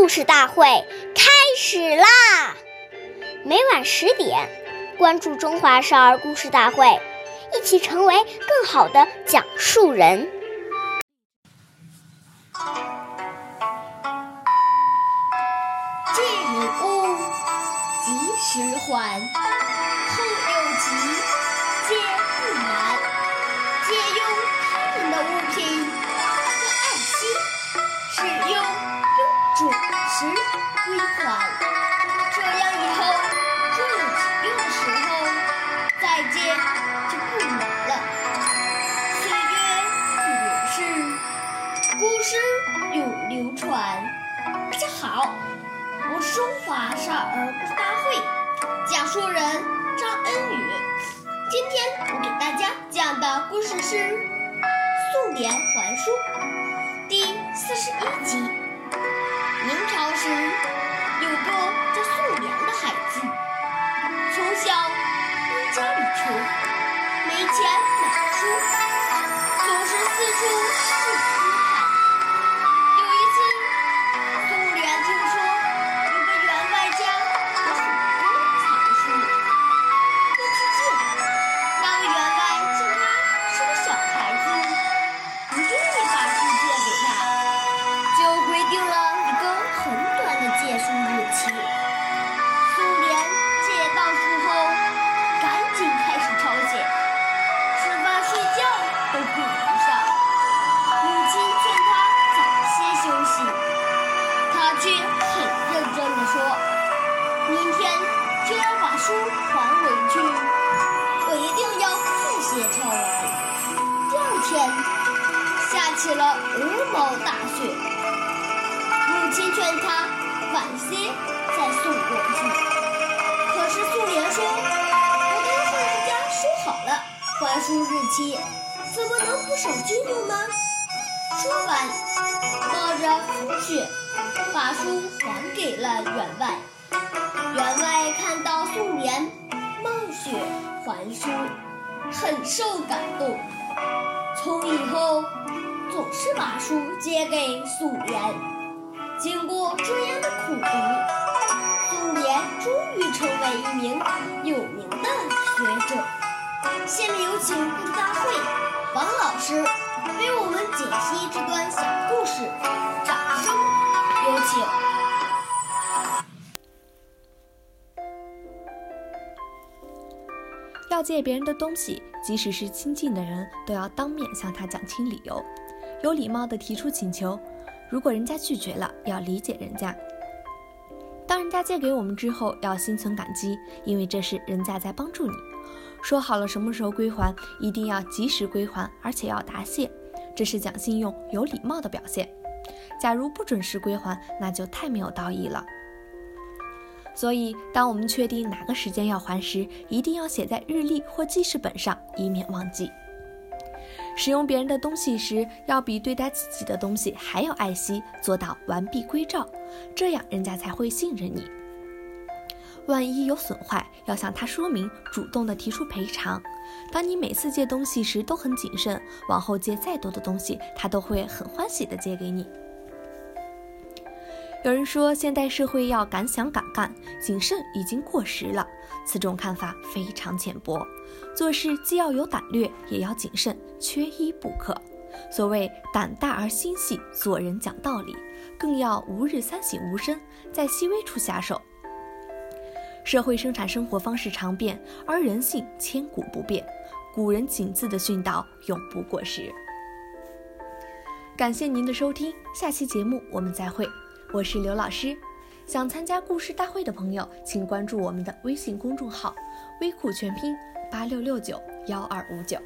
故事大会开始啦！每晚十点，关注《中华少儿故事大会》，一起成为更好的讲述人。近物及时还，后有急皆不难。这样以后若有急用的时候再借就不难了。岁月不流逝，故事永流传。大家好。我是中华少儿故事大会讲述人张恩宇。今天我给大家讲的故事是《素莲还书》家里穷，没钱买书，总是四处借书。看。有一次，素莲听说。有个员外家有很多藏书，要去借。那位员外见他是个小孩子，不愿意把书。借给他，就规定了一个很短的借书。日期。都顾不上。母亲劝他早些休息，他却很认真地说：“明天就要把书还回去，我一定要快些抄完。”第二天下起了鹅毛大雪，母亲劝他晚些再送过去。可是素莲说：“我都和人家说好了还书日期，怎么能不守信用呢？”说完，冒着风雪。把书还给了员外。员外看到素莲冒雪还书，很受感动。从以后总是把书借给素莲。经过这样的苦读，素莲终于成为一名有名的学者。下面有请故事大会王老师为我们解析这段小故事，掌声。有请。要借别人的东西，即使是亲近的人，都要当面向他讲清理由，有礼貌的提出请求。如果人家拒绝了，要理解人家。当人家借给我们之后，要心存感激，因为这是人家在帮助你。说好了什么时候归还，一定要及时归还，而且要答谢，这是讲信用、有礼貌的表现。假如不准时归还，那就太没有道义了。所以，当我们确定哪个时间要还时，一定要写在日历或记事本上，以免忘记。使用别人的东西时，要比对待自己的东西还要爱惜，做到完璧归赵，这样人家才会信任你。万一有损坏，要向他说明，主动的提出赔偿。当你每次借东西时都很谨慎，往后借再多的东西，他都会很欢喜的借给你。有人说，现代社会要敢想敢干，谨慎已经过时了。此种看法非常浅薄。做事既要有胆略，也要谨慎，缺一不可。所谓胆大而心细，做人讲道理，更要吾日三省吾身，在细微处下手。社会生产生活方式常变，而人性千古不变。古人谨字的训导永不过时。感谢您的收听，下期节目我们再会。我是刘老师，想参加故事大会的朋友，请关注我们的微信公众号“微库全拼八六六九幺二五九”。